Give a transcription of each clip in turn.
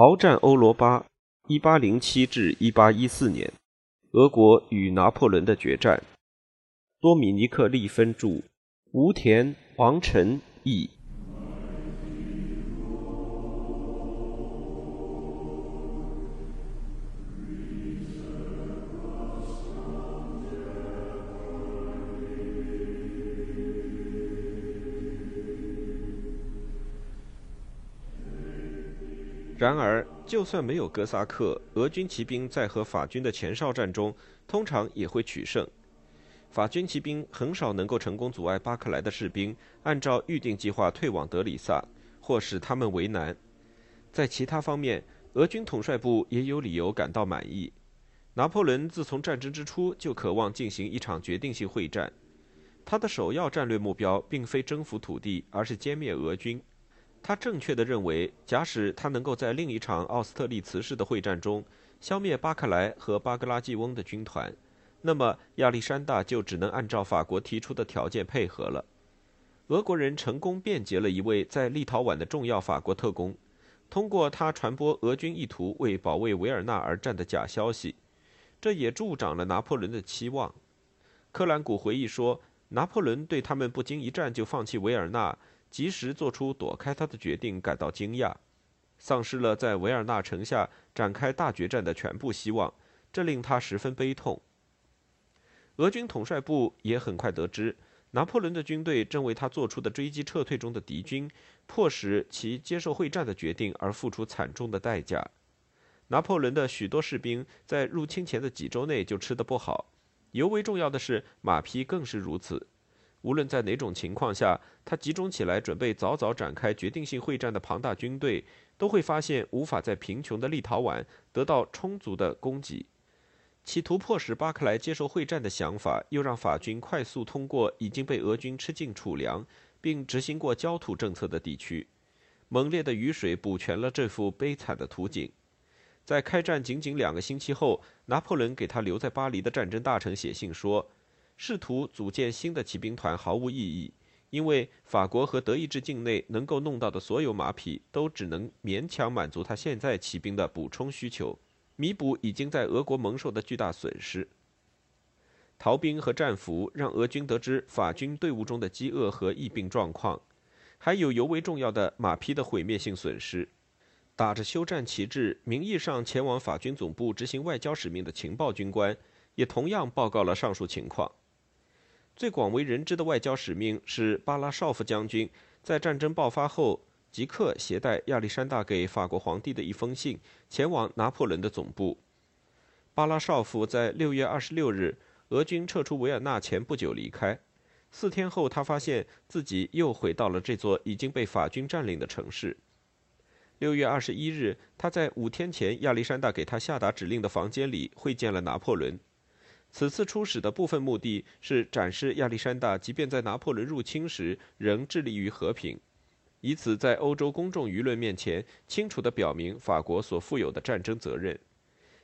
鏖战欧罗巴，一八零七至一八一四年，俄国与拿破仑的决战。多米尼克·利芬著，吴田、王晨译。然而，就算没有哥萨克，俄军骑兵在和法军的前哨战中，通常也会取胜。法军骑兵很少能够成功阻碍巴克莱的士兵按照预定计划退往德里萨，或使他们为难。在其他方面，俄军统帅部也有理由感到满意。拿破仑自从战争之初就渴望进行一场决定性会战，他的首要战略目标并非征服土地，而是歼灭俄军。他正确的认为，假使他能够在另一场奥斯特利茨式的会战中消灭巴克莱和巴格拉季翁的军团，那么亚历山大就只能按照法国提出的条件配合了。俄国人成功辩解了一位在立陶宛的重要法国特工，通过他传播俄军意图为保卫维尔纳而战的假消息，这也助长了拿破仑的期望。克兰古回忆说，拿破仑对他们不经一战就放弃维尔纳。及时做出躲开他的决定，感到惊讶，丧失了在维尔纳城下展开大决战的全部希望，这令他十分悲痛。俄军统帅部也很快得知，拿破仑的军队正为他做出的追击撤退中的敌军，迫使其接受会战的决定而付出惨重的代价。拿破仑的许多士兵在入侵前的几周内就吃得不好，尤为重要的是马匹更是如此。无论在哪种情况下，他集中起来准备早早展开决定性会战的庞大军队，都会发现无法在贫穷的立陶宛得到充足的供给。企图迫使巴克莱接受会战的想法，又让法军快速通过已经被俄军吃尽储粮并执行过焦土政策的地区。猛烈的雨水补全了这幅悲惨的图景。在开战仅仅两个星期后，拿破仑给他留在巴黎的战争大臣写信说。试图组建新的骑兵团毫无意义，因为法国和德意志境内能够弄到的所有马匹都只能勉强满足他现在骑兵的补充需求，弥补已经在俄国蒙受的巨大损失。逃兵和战俘让俄军得知法军队伍中的饥饿和疫病状况，还有尤为重要的马匹的毁灭性损失。打着休战旗帜，名义上前往法军总部执行外交使命的情报军官，也同样报告了上述情况。最广为人知的外交使命是巴拉绍夫将军在战争爆发后即刻携带亚历山大给法国皇帝的一封信前往拿破仑的总部。巴拉绍夫在六月二十六日俄军撤出维尔纳前不久离开，四天后他发现自己又回到了这座已经被法军占领的城市。六月二十一日，他在五天前亚历山大给他下达指令的房间里会见了拿破仑。此次出使的部分目的是展示亚历山大即便在拿破仑入侵时仍致力于和平，以此在欧洲公众舆论面前清楚地表明法国所负有的战争责任。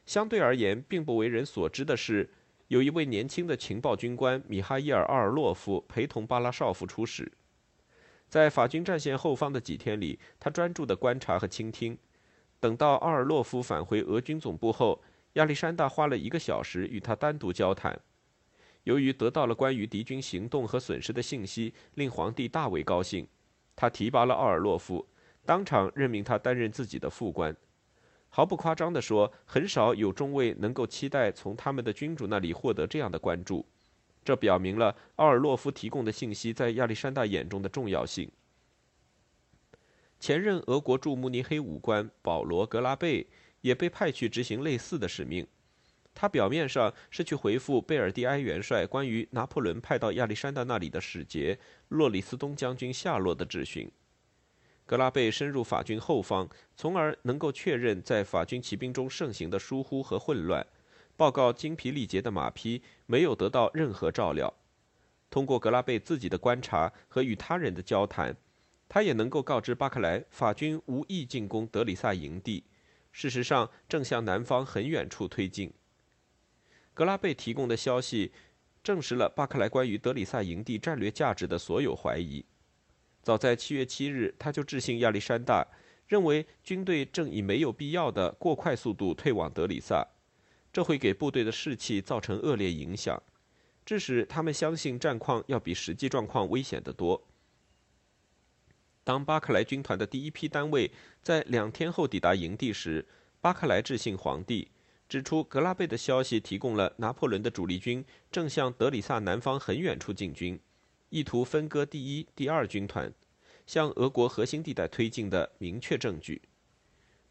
相对而言，并不为人所知的是，有一位年轻的情报军官米哈伊尔·奥尔洛夫陪同巴拉绍夫出使。在法军战线后方的几天里，他专注地观察和倾听。等到奥尔洛夫返回俄军总部后，亚历山大花了一个小时与他单独交谈。由于得到了关于敌军行动和损失的信息，令皇帝大为高兴。他提拔了奥尔洛夫，当场任命他担任自己的副官。毫不夸张地说，很少有中尉能够期待从他们的君主那里获得这样的关注。这表明了奥尔洛夫提供的信息在亚历山大眼中的重要性。前任俄国驻慕尼黑武官保罗·格拉贝。也被派去执行类似的使命。他表面上是去回复贝尔蒂埃元帅关于拿破仑派到亚历山大那里的使节洛里斯东将军下落的质询。格拉贝深入法军后方，从而能够确认在法军骑兵中盛行的疏忽和混乱，报告精疲力竭的马匹没有得到任何照料。通过格拉贝自己的观察和与他人的交谈，他也能够告知巴克莱法军无意进攻德里萨营地。事实上，正向南方很远处推进。格拉贝提供的消息证实了巴克莱关于德里萨营地战略价值的所有怀疑。早在七月七日，他就致信亚历山大，认为军队正以没有必要的过快速度退往德里萨，这会给部队的士气造成恶劣影响，致使他们相信战况要比实际状况危险得多。当巴克莱军团的第一批单位在两天后抵达营地时，巴克莱致信皇帝，指出格拉贝的消息提供了拿破仑的主力军正向德里萨南方很远处进军，意图分割第一、第二军团。向俄国核心地带推进的明确证据。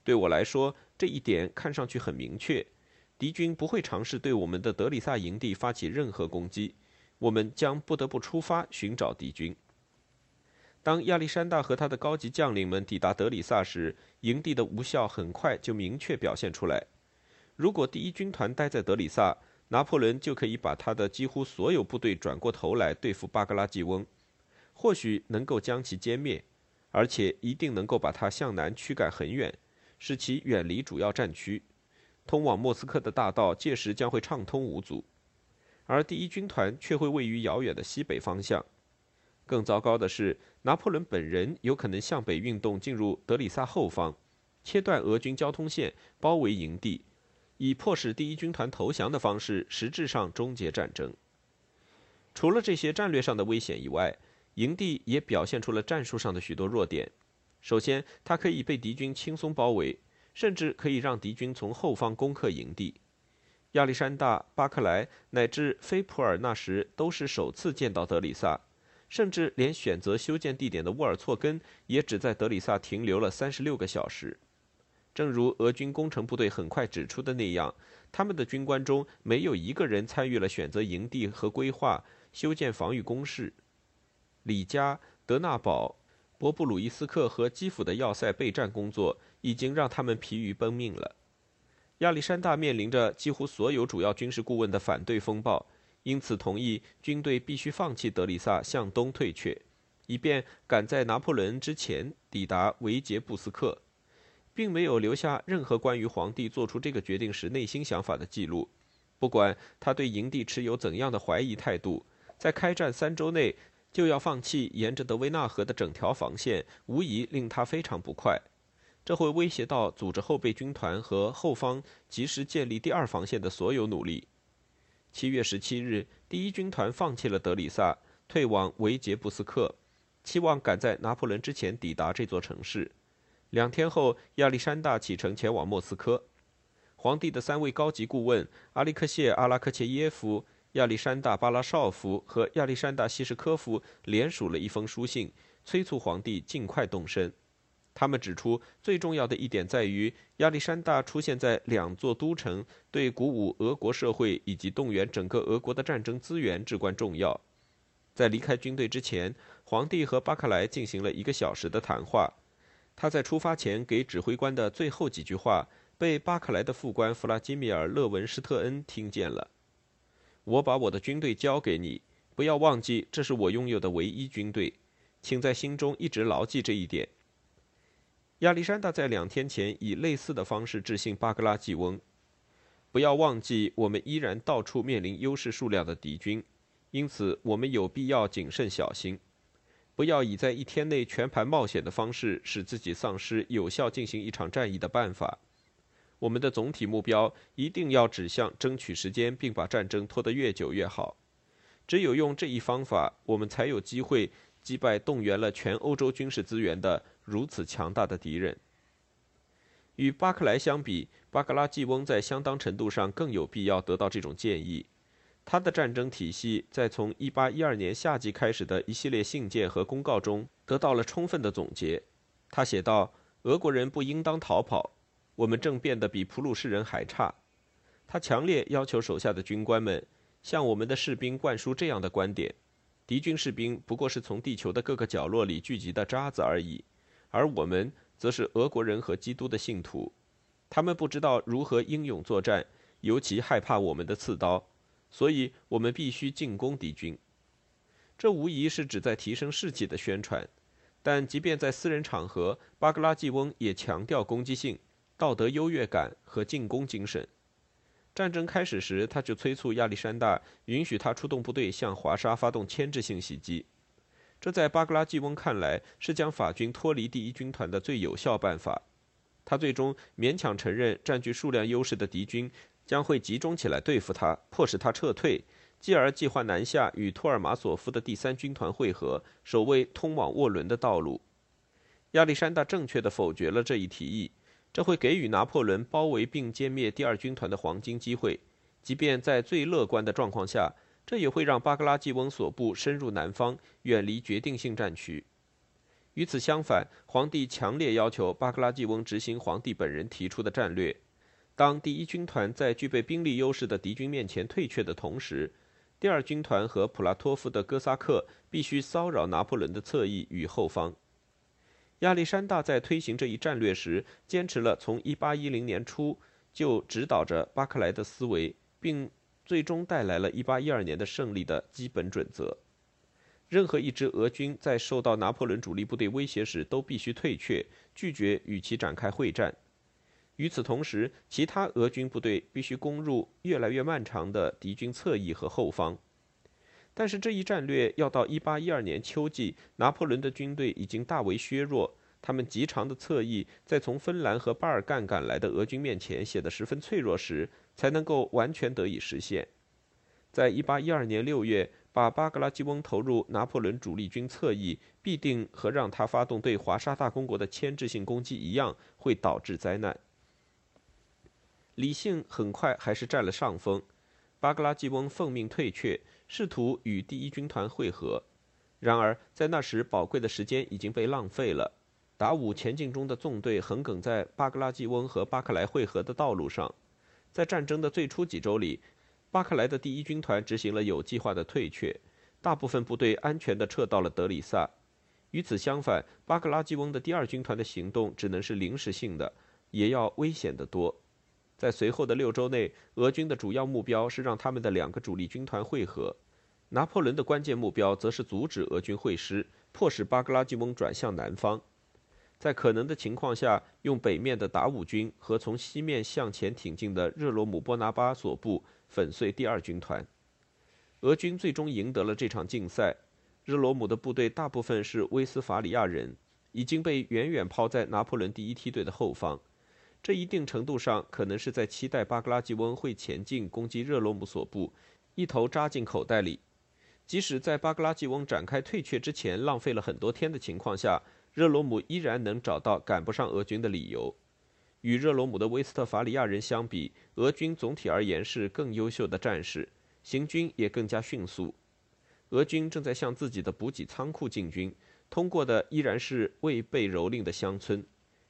对我来说，这一点看上去很明确：敌军不会尝试对我们的德里萨营地发起任何攻击。我们将不得不出发寻找敌军。当亚历山大和他的高级将领们抵达德里萨时，营地的无效很快就明确表现出来。如果第一军团待在德里萨，拿破仑就可以把他的几乎所有部队转过头来对付巴格拉季翁。或许能够将其歼灭，而且一定能够把它向南驱赶很远，使其远离主要战区。通往莫斯科的大道届时将会畅通无阻，而第一军团却会位于遥远的西北方向。更糟糕的是，拿破仑本人有可能向北运动，进入德里萨后方，切断俄军交通线，包围营地，以迫使第一军团投降的方式，实质上终结战争。除了这些战略上的危险以外，营地也表现出了战术上的许多弱点。首先，它可以被敌军轻松包围，甚至可以让敌军从后方攻克营地。亚历山大、巴克莱乃至菲普尔那时都是首次见到德里萨，甚至连选择修建地点的沃尔措根也只在德里萨停留了三十六个小时。正如俄军工程部队很快指出的那样，他们的军官中没有一个人参与了选择营地和规划修建防御工事。里加、德纳堡、博布鲁伊斯克和基辅的要塞备战工作已经让他们疲于奔命了。亚历山大面临着几乎所有主要军事顾问的反对风暴，因此同意军队必须放弃德里萨，向东退却，以便赶在拿破仑之前抵达维杰布斯克，并没有留下任何关于皇帝做出这个决定时内心想法的记录。不管他对营地持有怎样的怀疑态度，在开战三周内。就要放弃沿着德维纳河的整条防线，无疑令他非常不快。这会威胁到组织后备军团和后方及时建立第二防线的所有努力。七月十七日，第一军团放弃了德里萨，退往维杰布斯克，期望赶在拿破仑之前抵达这座城市。两天后，亚历山大启程前往莫斯科。皇帝的三位高级顾问阿利克谢·阿拉克切耶夫。亚历山大·巴拉绍夫和亚历山大·希什科夫联署了一封书信，催促皇帝尽快动身。他们指出，最重要的一点在于亚历山大出现在两座都城，对鼓舞俄国社会以及动员整个俄国的战争资源至关重要。在离开军队之前，皇帝和巴克莱进行了一个小时的谈话。他在出发前给指挥官的最后几句话被巴克莱的副官弗拉基米尔·勒文施特恩听见了。我把我的军队交给你，不要忘记，这是我拥有的唯一军队，请在心中一直牢记这一点。亚历山大在两天前以类似的方式致信巴格拉季翁，不要忘记，我们依然到处面临优势数量的敌军，因此我们有必要谨慎小心，不要以在一天内全盘冒险的方式使自己丧失有效进行一场战役的办法。我们的总体目标一定要指向争取时间，并把战争拖得越久越好。只有用这一方法，我们才有机会击败动员了全欧洲军事资源的如此强大的敌人。与巴克莱相比，巴格拉季翁在相当程度上更有必要得到这种建议。他的战争体系在从1812年夏季开始的一系列信件和公告中得到了充分的总结。他写道：“俄国人不应当逃跑。”我们正变得比普鲁士人还差。他强烈要求手下的军官们向我们的士兵灌输这样的观点：敌军士兵不过是从地球的各个角落里聚集的渣子而已，而我们则是俄国人和基督的信徒。他们不知道如何英勇作战，尤其害怕我们的刺刀，所以我们必须进攻敌军。这无疑是指在提升士气的宣传，但即便在私人场合，巴格拉季翁也强调攻击性。道德优越感和进攻精神。战争开始时，他就催促亚历山大允许他出动部队向华沙发动牵制性袭击。这在巴格拉季翁看来是将法军脱离第一军团的最有效办法。他最终勉强承认，占据数量优势的敌军将会集中起来对付他，迫使他撤退，继而计划南下与托尔马索夫的第三军团会合，守卫通往沃伦的道路。亚历山大正确地否决了这一提议，这会给予拿破仑包围并歼灭第二军团的黄金机会。即便在最乐观的状况下，这也会让巴格拉季翁所部深入南方，远离决定性战区。与此相反，皇帝强烈要求巴格拉季翁执行皇帝本人提出的战略。当第一军团在具备兵力优势的敌军面前退却的同时，第二军团和普拉托夫的哥萨克必须骚扰拿破仑的侧翼与后方。亚历山大在推行这一战略时，坚持了从1810年初就指导着巴克莱的思维。并最终带来了1812年的胜利的基本准则：任何一支俄军在受到拿破仑主力部队威胁时，都必须退却，拒绝与其展开会战。与此同时，其他俄军部队必须攻入越来越漫长的敌军侧翼和后方。但是，这一战略要到1812年秋季，拿破仑的军队已经大为削弱。他们极长的侧翼在从芬兰和巴尔干赶来的俄军面前显得十分脆弱时，才能够完全得以实现。在1812年6月，把巴格拉基翁投入拿破仑主力军侧翼，必定和让他发动对华沙大公国的牵制性攻击一样，会导致灾难。理性很快还是占了上风，巴格拉基翁奉命退却，试图与第一军团会合。然而，在那时宝贵的时间已经被浪费了。达武前进中的纵队横亘在巴格拉季翁和巴克莱会合的道路上。在战争的最初几周里，巴克莱的第一军团执行了有计划的退却，大部分部队安全地撤到了德里萨。与此相反，巴格拉季翁的第二军团的行动只能是临时性的，也要危险得多。在随后的六周内，俄军的主要目标是让他们的两个主力军团会合，拿破仑的关键目标则是阻止俄军会师，迫使巴格拉季翁转向南方。在可能的情况下，用北面的达武军和从西面向前挺进的热罗姆波拿巴所部粉碎第二军团。俄军最终赢得了这场竞赛。热罗姆的部队大部分是威斯法里亚人，已经被远远抛在拿破仑第一梯队的后方。这一定程度上可能是在期待巴格拉季翁会前进攻击热罗姆所部，一头扎进口袋里。即使在巴格拉季翁展开退却之前浪费了很多天的情况下。热罗姆依然能找到赶不上俄军的理由。与热罗姆的威斯特伐利亚人相比，俄军总体而言是更优秀的战士，行军也更加迅速。俄军正在向自己的补给仓库进军，通过的依然是未被蹂躏的乡村。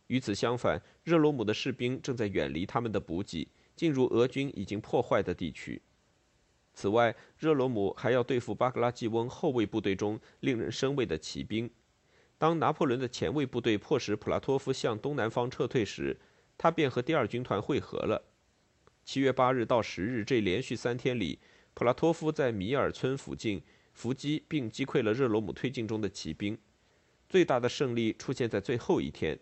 与此相反，热罗姆的士兵正在远离他们的补给，进入俄军已经破坏的地区。此外，热罗姆还要对付巴格拉季翁后卫部队中令人生畏的骑兵。当拿破仑的前卫部队迫使普拉托夫向东南方撤退时，他便和第二军团会合了。七月八日到十日这连续三天里，普拉托夫在米尔村附近伏击并击溃了热罗姆推进中的骑兵。最大的胜利出现在最后一天，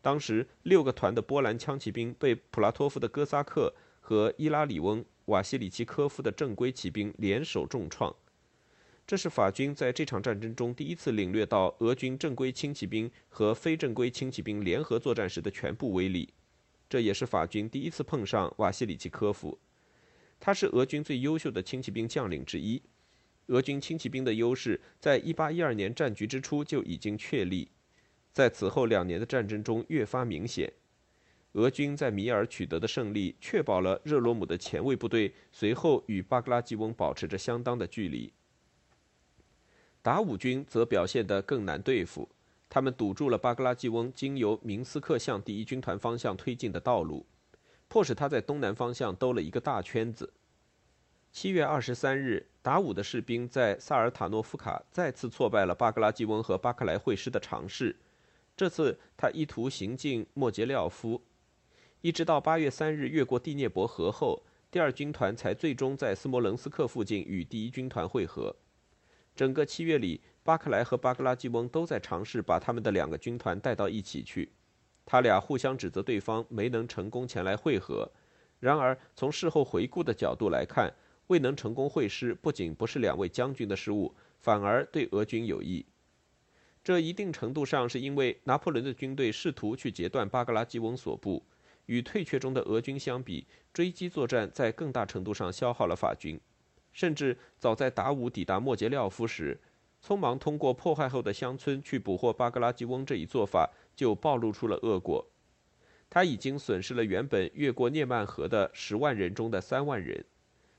当时六个团的波兰枪骑兵被普拉托夫的哥萨克和伊拉里翁瓦西里奇科夫的正规骑兵联手重创。这是法军在这场战争中第一次领略到俄军正规轻骑兵和非正规轻骑兵联合作战时的全部威力，这也是法军第一次碰上瓦西里奇科夫。他是俄军最优秀的轻骑兵将领之一。俄军轻骑兵的优势在1812年战局之初就已经确立，在此后两年的战争中越发明显。俄军在米尔取得的胜利，确保了热罗姆的前卫部队随后与巴格拉季翁保持着相当的距离。达武军则表现得更难对付，他们堵住了巴格拉季翁经由明斯克向第一军团方向推进的道路，迫使他在东南方向兜了一个大圈子。七月二十三日，达武的士兵在萨尔塔诺夫卡再次挫败了巴格拉季翁和巴克莱会师的尝试，这次他意图行进莫杰廖夫，一直到八月三日越过第聂伯河后，第二军团才最终在斯摩棱斯克附近与第一军团会合。整个七月里，巴克莱和巴格拉季翁都在尝试把他们的两个军团带到一起去。他俩互相指责对方没能成功前来会合。然而，从事后回顾的角度来看，未能成功会师不仅不是两位将军的失误，反而对俄军有益。这一定程度上是因为拿破仑的军队试图去截断巴格拉季翁所部。与退却中的俄军相比，追击作战在更大程度上消耗了法军。甚至早在达武抵达莫杰廖夫时，匆忙通过破坏后的乡村去捕获巴格拉吉翁这一做法就暴露出了恶果。他已经损失了原本越过涅曼河的十万人中的三万人。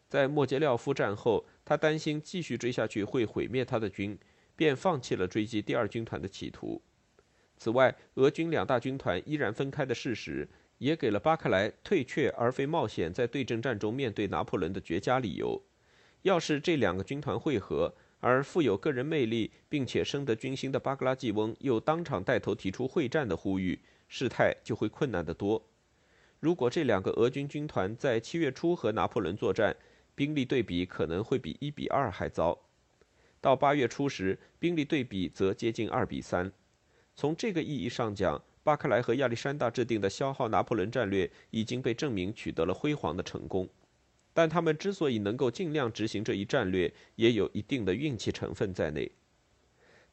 在莫杰廖夫战后，他担心继续追下去会毁灭他的军，便放弃了追击第二军团的企图。此外，俄军两大军团依然分开的事实，也给了巴克莱退却而非冒险在对阵战中面对拿破仑的绝佳理由。要是这两个军团会合，而富有个人魅力并且深得军心的巴格拉季翁又当场带头提出会战的呼吁，事态就会困难得多。如果这两个俄军军团在七月初和拿破仑作战，兵力对比可能会比一比二还糟。到八月初时，兵力对比则接近二比三。从这个意义上讲，巴克莱和亚历山大制定的消耗拿破仑战略已经被证明取得了辉煌的成功。但他们之所以能够尽量执行这一战略，也有一定的运气成分在内。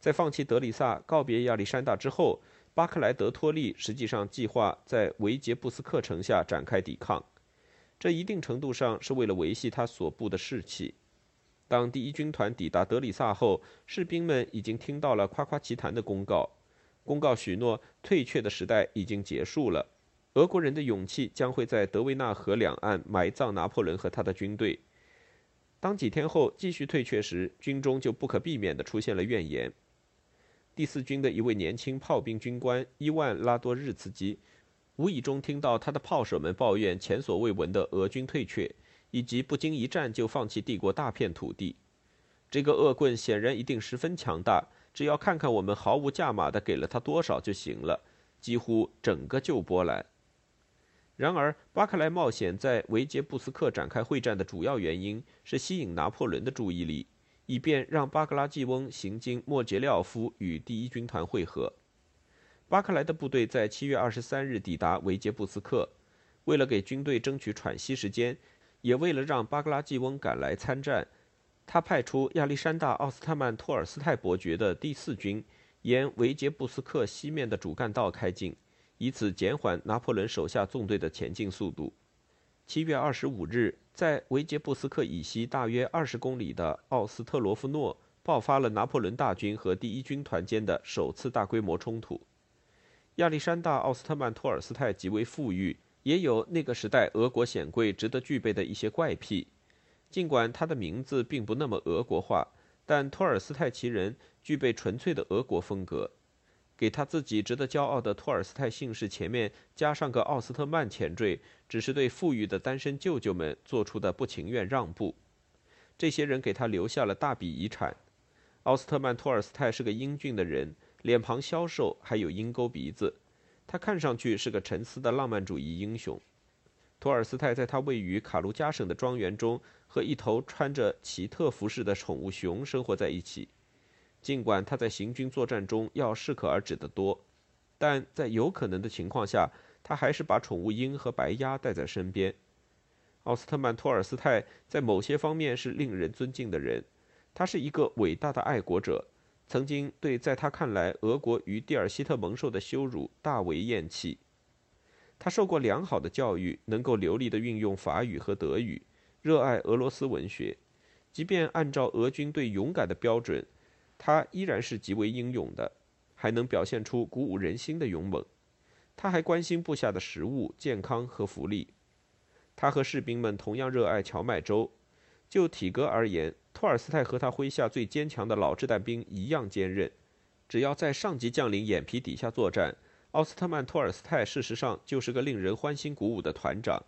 在放弃德里萨、告别亚历山大之后，巴克莱德托利实际上计划在维杰布斯克城下展开抵抗，这一定程度上是为了维系他所部的士气。当第一军团抵达德里萨后，士兵们已经听到了夸夸其谈的公告，公告许诺退却的时代已经结束了。俄国人的勇气将会在德维纳河两岸埋葬拿破仑和他的军队。当几天后继续退却时，军中就不可避免地出现了怨言。第四军的一位年轻炮兵军官伊万拉多日茨基，无意中听到他的炮手们抱怨前所未闻的俄军退却，以及不经一战就放弃帝国大片土地。这个恶棍显然一定十分强大，只要看看我们毫无价码地给了他多少就行了，几乎整个旧波兰。然而，巴克莱冒险在维杰布斯克展开会战的主要原因是吸引拿破仑的注意力，以便让巴格拉季翁行经莫杰廖夫与第一军团会合。巴克莱的部队在七月二十三日抵达维杰布斯克，为了给军队争取喘息时间，也为了让巴格拉季翁赶来参战，他派出亚历山大·奥斯特曼托尔斯泰伯爵的第四军沿维杰布斯克西面的主干道开进。以此减缓拿破仑手下纵队的前进速度。七月二十五日，在维杰布斯克以西大约二十公里的奥斯特罗夫诺，爆发了拿破仑大军和第一军团间的首次大规模冲突。亚历山大·奥斯特曼托尔斯泰极为富裕，也有那个时代俄国显贵值得具备的一些怪癖。尽管他的名字并不那么俄国化，但托尔斯泰其人具备纯粹的俄国风格。给他自己值得骄傲的托尔斯泰姓氏前面加上个奥斯特曼前缀，只是对富裕的单身舅舅们做出的不情愿让步。这些人给他留下了大笔遗产。奥斯特曼托尔斯泰是个英俊的人，脸庞消瘦，还有鹰钩鼻子。他看上去是个沉思的浪漫主义英雄。托尔斯泰在他位于卡卢加省的庄园中，和一头穿着奇特服饰的宠物熊生活在一起。尽管他在行军作战中要适可而止得多，但在有可能的情况下，他还是把宠物鹰和白鸭带在身边。奥斯特曼托尔斯泰在某些方面是令人尊敬的人，他是一个伟大的爱国者，曾经对在他看来俄国与蒂尔希特蒙受的羞辱大为厌弃。他受过良好的教育，能够流利地运用法语和德语，热爱俄罗斯文学，即便按照俄军对勇敢的标准。他依然是极为英勇的，还能表现出鼓舞人心的勇猛。他还关心部下的食物、健康和福利。他和士兵们同样热爱荞麦粥。就体格而言，托尔斯泰和他麾下最坚强的老掷弹兵一样坚韧。只要在上级将领眼皮底下作战，奥斯特曼托尔斯泰事实上就是个令人欢欣鼓舞的团长，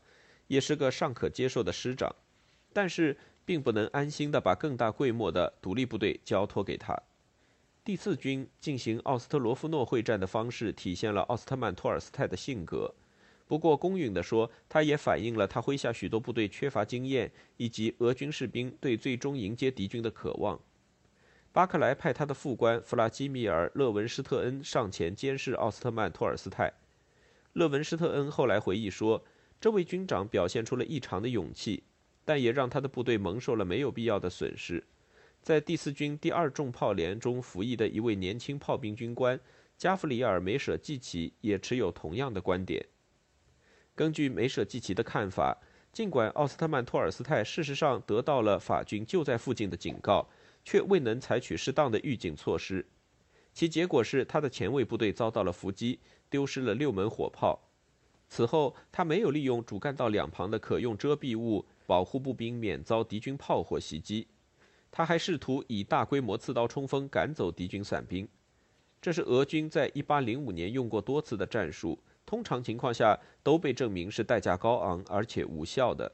也是个尚可接受的师长。但是。并不能安心地把更大规模的独立部队交托给他。第四军进行奥斯特罗夫诺会战的方式体现了奥斯特曼托尔斯泰的性格，不过公允地说，他也反映了他麾下许多部队缺乏经验，以及俄军士兵对最终迎接敌军的渴望。巴克莱派他的副官弗拉基米尔·勒文施特恩上前监视奥斯特曼托尔斯泰。勒文施特恩后来回忆说，这位军长表现出了异常的勇气。但也让他的部队蒙受了没有必要的损失。在第四军第二重炮连中服役的一位年轻炮兵军官加弗里尔·梅舍季奇也持有同样的观点。根据梅舍季奇的看法，尽管奥斯特曼托尔斯泰事实上得到了法军就在附近的警告，却未能采取适当的预警措施，其结果是他的前卫部队遭到了伏击，丢失了六门火炮。此后，他没有利用主干道两旁的可用遮蔽物保护步兵免遭敌军炮火袭击。他还试图以大规模刺刀冲锋赶走敌军伞兵，这是俄军在1805年用过多次的战术，通常情况下都被证明是代价高昂而且无效的。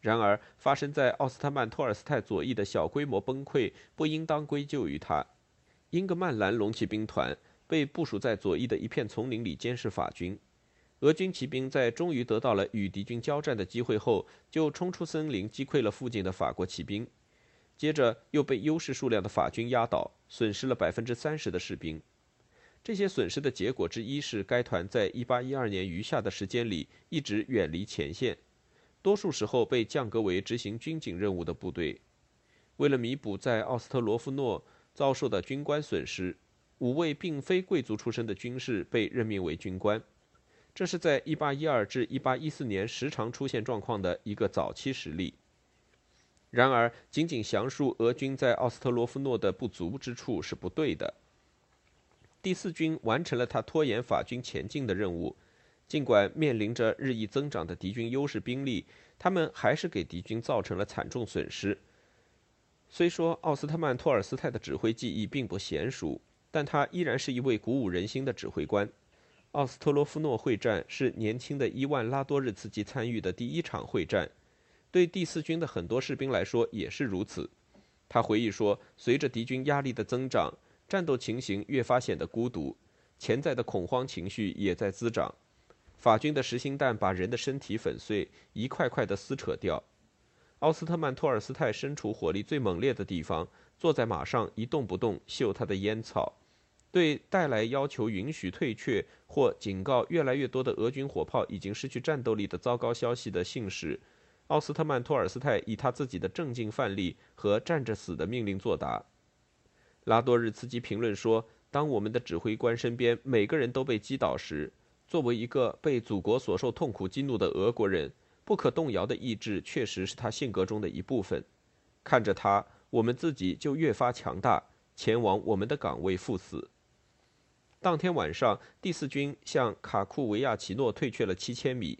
然而，发生在奥斯特曼托尔斯泰左翼的小规模崩溃不应当归咎于他。英格曼兰龙骑兵团被部署在左翼的一片丛林里监视法军。俄军骑兵在终于得到了与敌军交战的机会后，就冲出森林，击溃了附近的法国骑兵。接着又被优势数量的法军压倒，损失了百分之三十的士兵。这些损失的结果之一是，该团在一八一二年余下的时间里一直远离前线，多数时候被降格为执行军警任务的部队。为了弥补在奥斯特罗夫诺遭受的军官损失，五位并非贵族出身的军士被任命为军官。这是在1812至1814年时常出现状况的一个早期实例。然而，仅仅详述俄军在奥斯特罗夫诺的不足之处是不对的。第四军完成了他拖延法军前进的任务，尽管面临着日益增长的敌军优势兵力，他们还是给敌军造成了惨重损失。虽说奥斯特曼托尔斯泰的指挥技艺并不娴熟，但他依然是一位鼓舞人心的指挥官。奥斯特洛夫诺会战是年轻的伊万拉多日茨基参与的第一场会战，对第四军的很多士兵来说也是如此。他回忆说，随着敌军压力的增长，战斗情形越发显得孤独，潜在的恐慌情绪也在滋长。法军的实心弹把人的身体粉碎，一块块地撕扯掉。奥斯特曼托尔斯泰身处火力最猛烈的地方，坐在马上一动不动，嗅他的烟草。对带来要求允许退却或警告越来越多的俄军火炮已经失去战斗力的糟糕消息的信使，奥斯特曼托尔斯泰以他自己的正经范例和站着死的命令作答。拉多日茨基评论说：“当我们的指挥官身边每个人都被击倒时，作为一个被祖国所受痛苦激怒的俄国人，不可动摇的意志确实是他性格中的一部分。看着他，我们自己就越发强大，前往我们的岗位赴死。”当天晚上，第四军向卡库维亚奇诺退却了七千米，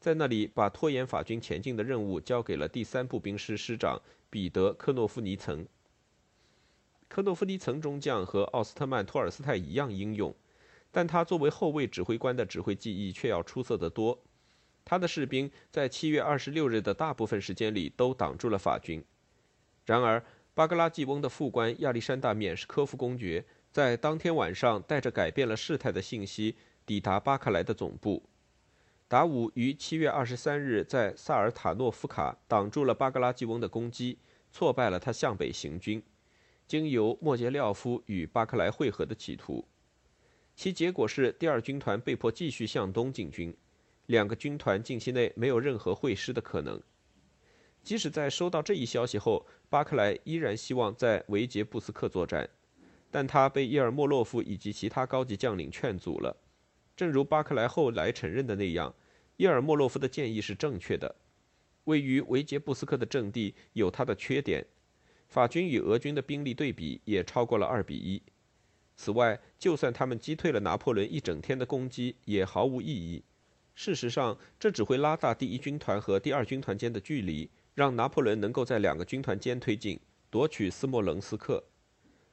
在那里把拖延法军前进的任务交给了第三步兵师师长彼得科诺夫尼岑。科诺夫尼岑中将和奥斯特曼托尔斯泰一样英勇，但他作为后卫指挥官的指挥技艺却要出色得多。他的士兵在七月二十六日的大部分时间里都挡住了法军。然而，巴格拉季翁的副官亚历山大缅什科夫公爵。在当天晚上，带着改变了事态的信息抵达巴克莱的总部。达武于七月二十三日在萨尔塔诺夫卡挡住了巴格拉季翁的攻击，挫败了他向北行军，经由莫杰廖夫与巴克莱会合的企图。其结果是，第二军团被迫继续向东进军，两个军团近期内没有任何会师的可能。即使在收到这一消息后，巴克莱依然希望在维杰布斯克作战。但他被伊尔莫洛夫以及其他高级将领劝阻了。正如巴克莱后来承认的那样，伊尔莫洛夫的建议是正确的。位于维杰布斯克的阵地有它的缺点，法军与俄军的兵力对比也超过了二比一。此外，就算他们击退了拿破仑一整天的攻击，也毫无意义。事实上，这只会拉大第一军团和第二军团间的距离，让拿破仑能够在两个军团间推进，夺取斯莫棱斯克。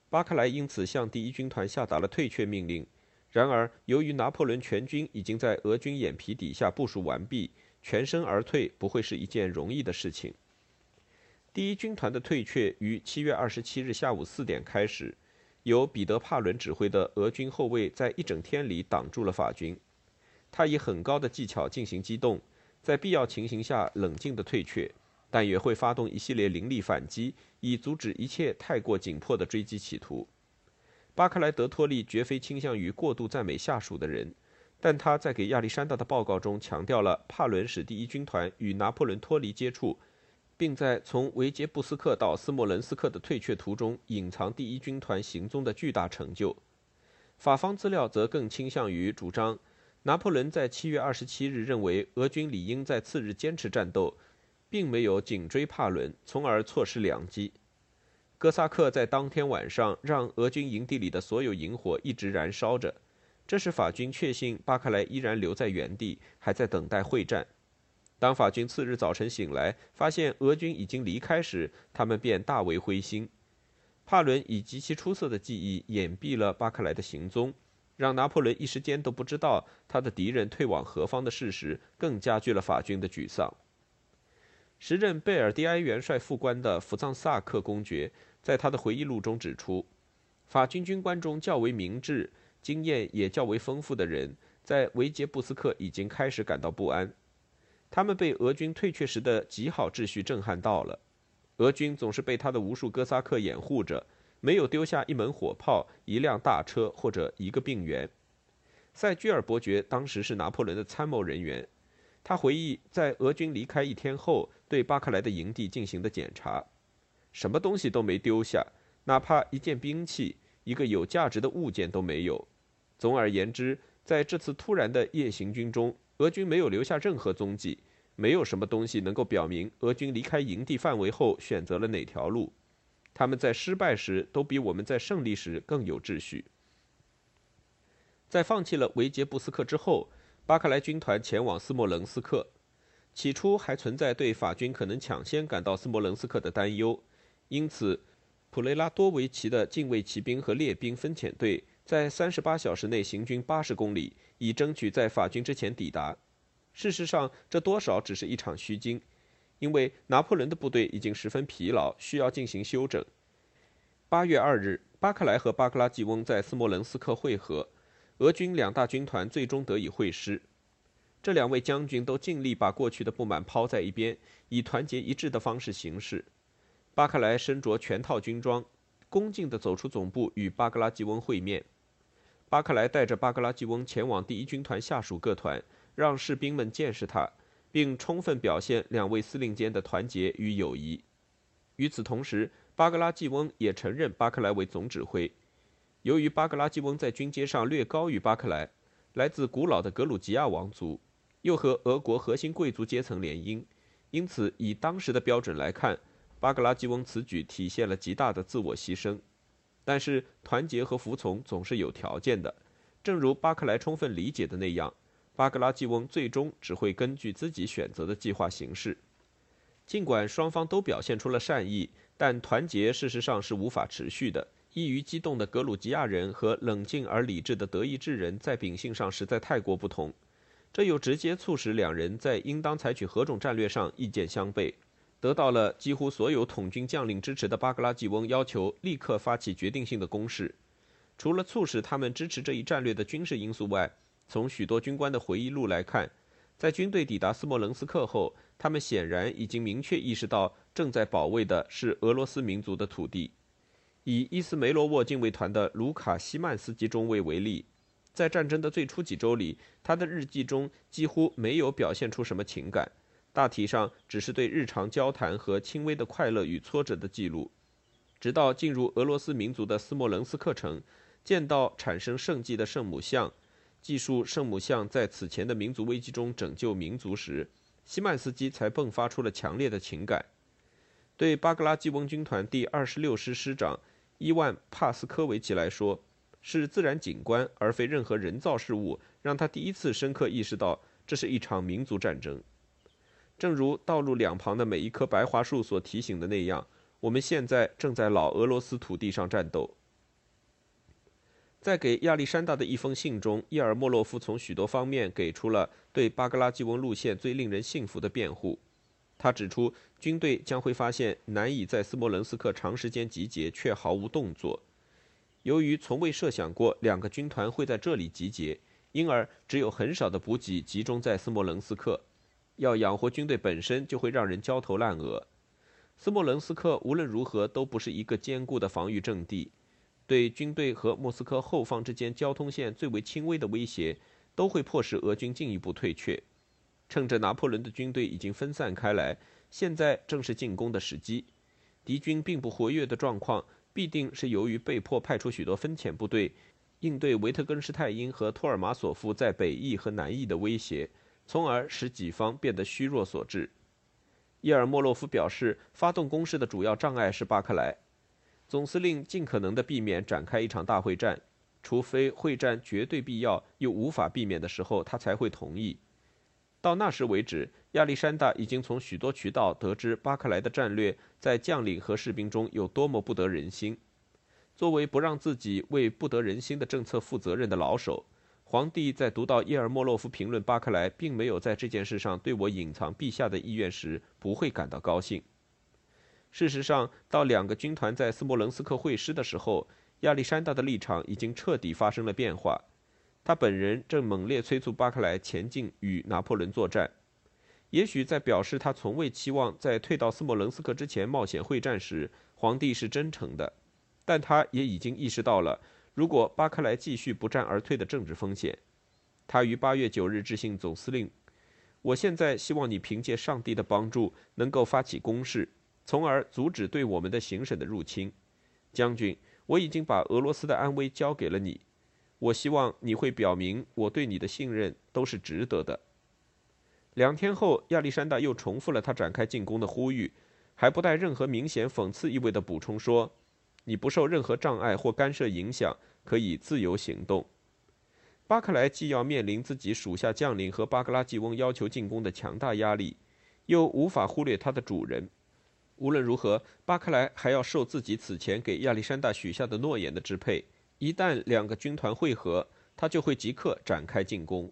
巴克莱因此向第一军团下达了退却命令。然而，由于拿破仑全军已经在俄军眼皮底下部署完毕，全身而退不会是一件容易的事情。第一军团的退却于七月二十七日下午四点开始，由彼得·帕伦指挥的俄军后卫在一整天里挡住了法军。他以很高的技巧进行机动，在必要情形下冷静地退却。但也会发动一系列凌厉反击，以阻止一切太过紧迫的追击企图。巴克莱德托利绝非倾向于过度赞美下属的人，但他在给亚历山大的报告中强调了帕伦使第一军团与拿破仑脱离接触，并在从维杰布斯克到斯莫棱斯克的退却途中隐藏第一军团行踪的巨大成就。法方资料则更倾向于主张，拿破仑在七月二十七日认为俄军理应在次日坚持战斗，并没有紧追帕伦，从而错失良机。哥萨克在当天晚上让俄军营地里的所有营火一直燃烧着，这使法军确信巴克莱依然留在原地，还在等待会战。当法军次日早晨醒来，发现俄军已经离开时，他们便大为灰心。帕伦以极其出色的技艺掩蔽了巴克莱的行踪，让拿破仑一时间都不知道他的敌人退往何方的事实，更加剧了法军的沮丧。时任贝尔蒂埃元帅副官的弗藏萨克公爵在他的回忆录中指出，法军军官中较为明智、经验也较为丰富的人，在维杰布斯克已经开始感到不安。他们被俄军退却时的极好秩序震撼到了。俄军总是被他的无数哥萨克掩护着，没有丢下一门火炮、一辆大车或者一个病员。塞居尔伯爵当时是拿破仑的参谋人员，他回忆在俄军离开一天后对巴克莱的营地进行的检查，什么东西都没丢下，哪怕一件兵器、一个有价值的物件都没有。总而言之，在这次突然的夜行军中。俄军没有留下任何踪迹，没有什么东西能够表明俄军离开营地范围后选择了哪条路。他们在失败时都比我们在胜利时更有秩序。在放弃了维杰布斯克之后，巴克莱军团前往斯莫棱斯克。起初还存在对法军可能抢先赶到斯莫棱斯克的担忧，因此普雷拉多维奇的近卫骑兵和列兵分遣队。在三十八小时内行军八十公里，以争取在法军之前抵达。事实上，这多少只是一场虚惊，因为拿破仑的部队已经十分疲劳，需要进行休整。八月二日，巴克莱和巴克拉季翁在斯莫棱斯克会合，俄军两大军团最终得以会师。这两位将军都尽力把过去的不满抛在一边，以团结一致的方式行事。巴克莱身着全套军装，恭敬地走出总部，与巴格拉季翁会面。巴克莱带着巴格拉季翁前往第一军团下属各团，让士兵们见识他，并充分表现两位司令间的团结与友谊。与此同时，巴格拉季翁也承认巴克莱为总指挥。由于巴格拉季翁在军阶上略高于巴克莱，来自古老的格鲁吉亚王族，又和俄国核心贵族阶层联姻，因此以当时的标准来看，巴格拉季翁此举体现了极大的自我牺牲。但是团结和服从总是有条件的，正如巴克莱充分理解的那样，巴格拉季翁最终只会根据自己选择的计划行事。尽管双方都表现出了善意，但团结事实上是无法持续的。易于激动的格鲁吉亚人和冷静而理智的德意志人在秉性上实在太过不同，这又直接促使两人在应当采取何种战略上意见相悖。得到了几乎所有统军将领支持的巴格拉季翁要求立刻发起决定性的攻势。除了促使他们支持这一战略的军事因素外，从许多军官的回忆录来看，在军队抵达斯莫棱斯克后，他们显然已经明确意识到正在保卫的是俄罗斯民族的土地。以伊斯梅罗沃禁卫团的卢卡西曼斯基中尉为例，在战争的最初几周里，他的日记中几乎没有表现出什么情感。大体上只是对日常交谈和轻微的快乐与挫折的记录，直到进入俄罗斯民族的斯莫棱斯克城，见到产生圣迹的圣母像，记述圣母像在此前的民族危机中拯救民族时，西曼斯基才迸发出了强烈的情感。对巴格拉季翁军团第二十六师师长伊万帕斯科维奇来说，是自然景观而非任何人造事物，让他第一次深刻意识到这是一场民族战争。正如道路两旁的每一棵白桦树所提醒的那样，我们现在正在老俄罗斯土地上战斗。在给亚历山大的一封信中，伊尔莫洛夫从许多方面给出了对巴格拉季翁路线最令人信服的辩护。他指出，军队将会发现难以在斯莫棱斯克长时间集结却毫无动作，由于从未设想过两个军团会在这里集结，因而只有很少的补给集中在斯莫棱斯克。要养活军队本身就会让人焦头烂额。斯莫棱斯克无论如何都不是一个坚固的防御阵地，对军队和莫斯科后方之间交通线最为轻微的威胁，都会迫使俄军进一步退却。趁着拿破仑的军队已经分散开来，现在正是进攻的时机。敌军并不活跃的状况，必定是由于被迫派出许多分遣部队，应对维特根施泰因和托尔马索夫在北翼和南翼的威胁，从而使己方变得虚弱所致。伊尔莫洛夫表示，发动攻势的主要障碍是巴克莱。总司令尽可能的避免展开一场大会战，除非会战绝对必要又无法避免的时候，他才会同意。到那时为止，亚历山大已经从许多渠道得知巴克莱的战略在将领和士兵中有多么不得人心。作为不让自己为不得人心的政策负责任的老手，皇帝在读到叶尔莫洛夫评论巴克莱并没有在这件事上对我隐藏陛下的意愿时，不会感到高兴。事实上，到两个军团在斯莫棱斯克会师的时候，亚历山大的立场已经彻底发生了变化。他本人正猛烈催促巴克莱前进与拿破仑作战。也许在表示他从未期望在退到斯莫棱斯克之前冒险会战时，皇帝是真诚的，但他也已经意识到了如果巴克莱继续不战而退的政治风险。他于八月九日致信总司令：“我现在希望你凭借上帝的帮助能够发起攻势，从而阻止对我们的行省的入侵。将军，我已经把俄罗斯的安危交给了你。”我希望你会表明我对你的信任都是值得的。两天后，亚历山大又重复了他展开进攻的呼吁，还不带任何明显讽刺意味的补充说：“你不受任何障碍或干涉影响，可以自由行动。”巴克莱既要面临自己属下将领和巴格拉季翁要求进攻的强大压力，又无法忽略他的主人。无论如何，巴克莱还要受自己此前给亚历山大许下的诺言的支配。一旦两个军团会合，他就会即刻展开进攻。